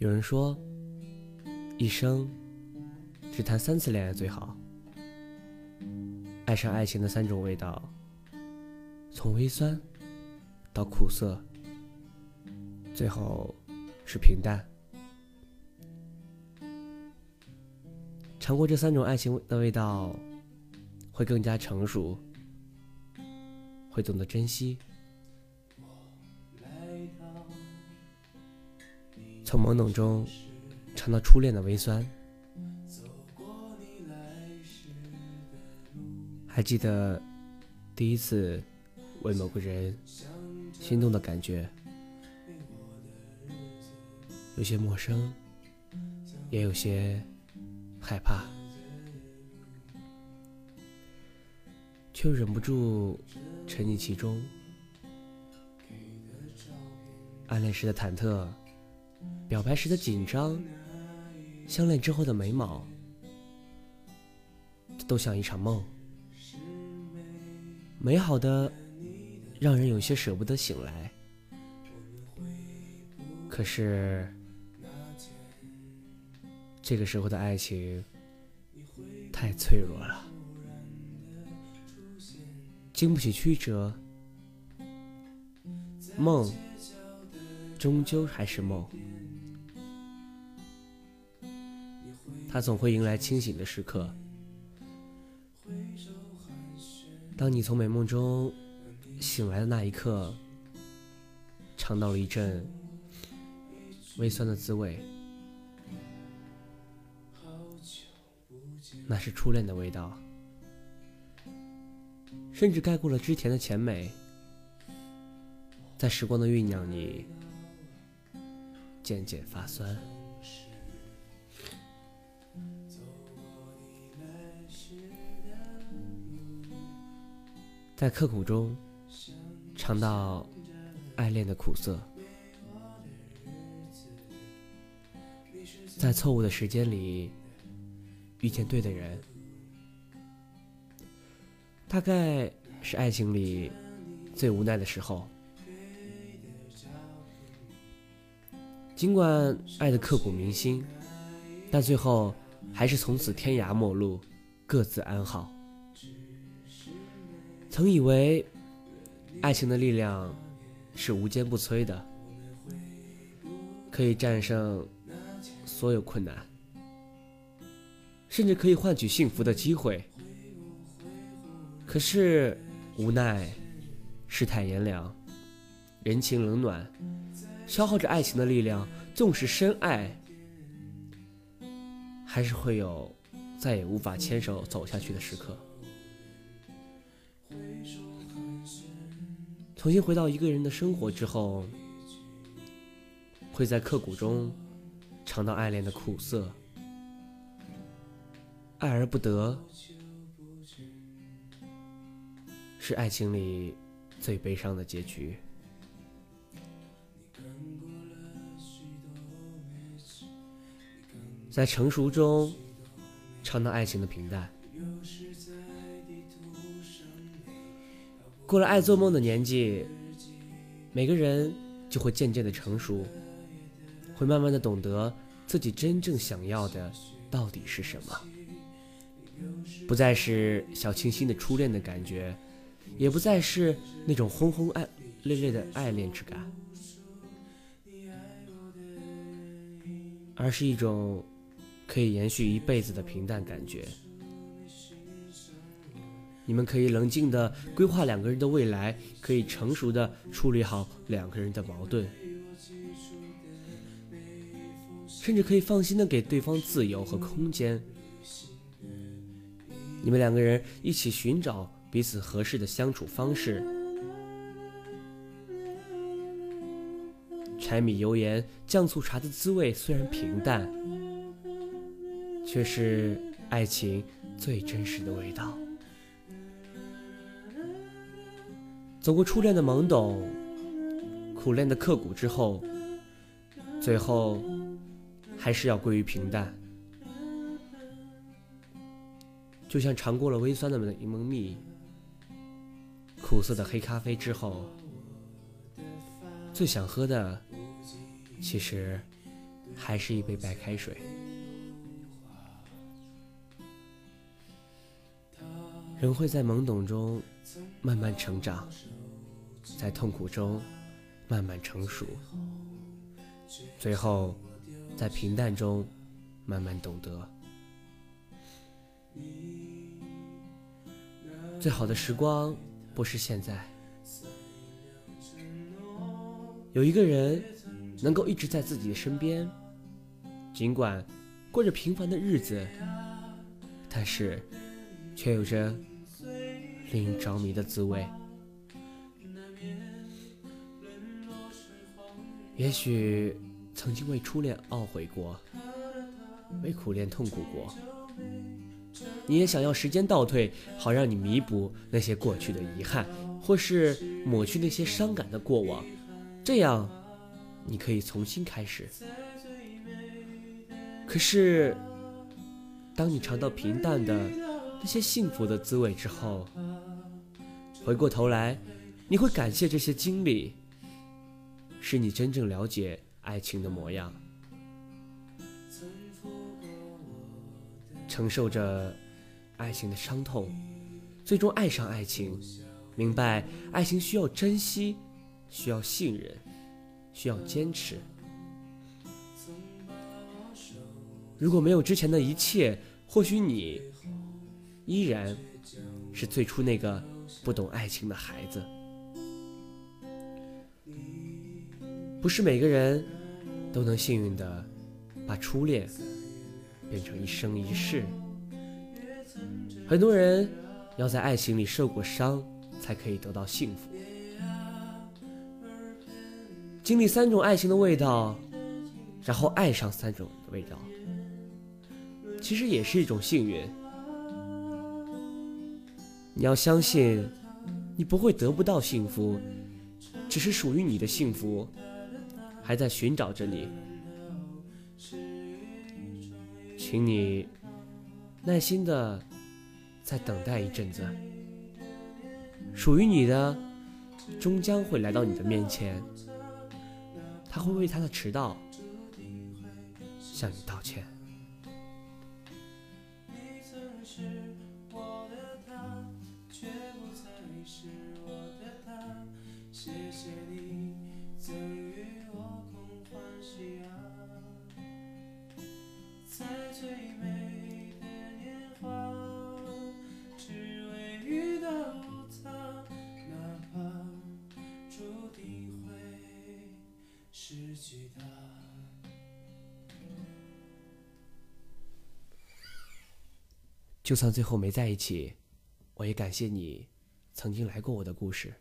有人说，一生只谈三次恋爱最好。爱上爱情的三种味道，从微酸到苦涩，最后是平淡。尝过这三种爱情的味道，会更加成熟，会懂得珍惜。从懵懂中尝到初恋的微酸，还记得第一次为某个人心动的感觉，有些陌生，也有些害怕，却忍不住沉溺其中。暗恋时的忐忑。表白时的紧张，相恋之后的美满，都像一场梦，美好的让人有些舍不得醒来。可是，这个时候的爱情太脆弱了，经不起曲折，梦终究还是梦。它总会迎来清醒的时刻。当你从美梦中醒来的那一刻，尝到了一阵微酸的滋味，那是初恋的味道，甚至盖过了之前的甜美，在时光的酝酿里渐渐发酸。在刻苦中尝到爱恋的苦涩，在错误的时间里遇见对的人，大概是爱情里最无奈的时候。尽管爱的刻骨铭心，但最后还是从此天涯陌路，各自安好。曾以为，爱情的力量是无坚不摧的，可以战胜所有困难，甚至可以换取幸福的机会。可是无奈，世态炎凉，人情冷暖，消耗着爱情的力量。纵使深爱，还是会有再也无法牵手走下去的时刻。重新回到一个人的生活之后，会在刻骨中尝到爱恋的苦涩，爱而不得，是爱情里最悲伤的结局。在成熟中尝到爱情的平淡。过了爱做梦的年纪，每个人就会渐渐的成熟，会慢慢的懂得自己真正想要的到底是什么。不再是小清新的初恋的感觉，也不再是那种轰轰爱烈烈的爱恋之感，而是一种可以延续一辈子的平淡感觉。你们可以冷静的规划两个人的未来，可以成熟的处理好两个人的矛盾，甚至可以放心的给对方自由和空间。你们两个人一起寻找彼此合适的相处方式。柴米油盐酱醋茶的滋味虽然平淡，却是爱情最真实的味道。走过初恋的懵懂，苦恋的刻骨之后，最后还是要归于平淡。就像尝过了微酸的柠檬蜜，苦涩的黑咖啡之后，最想喝的，其实还是一杯白开水。人会在懵懂中慢慢成长，在痛苦中慢慢成熟，最后在平淡中慢慢懂得。最好的时光不是现在。有一个人能够一直在自己的身边，尽管过着平凡的日子，但是却有着令人着迷的滋味。也许曾经为初恋懊悔过，为苦恋痛苦过，你也想要时间倒退，好让你弥补那些过去的遗憾，或是抹去那些伤感的过往。这样，你可以重新开始。可是，当你尝到平淡的那些幸福的滋味之后，回过头来，你会感谢这些经历，是你真正了解爱情的模样。承受着爱情的伤痛，最终爱上爱情，明白爱情需要珍惜。需要信任，需要坚持。如果没有之前的一切，或许你依然是最初那个不懂爱情的孩子。不是每个人都能幸运的把初恋变成一生一世。很多人要在爱情里受过伤，才可以得到幸福。经历三种爱情的味道，然后爱上三种的味道，其实也是一种幸运。你要相信，你不会得不到幸福，只是属于你的幸福还在寻找着你。请你耐心的再等待一阵子，属于你的终将会来到你的面前。他会为他的迟到向你道歉。定会失去它就算最后没在一起，我也感谢你曾经来过我的故事。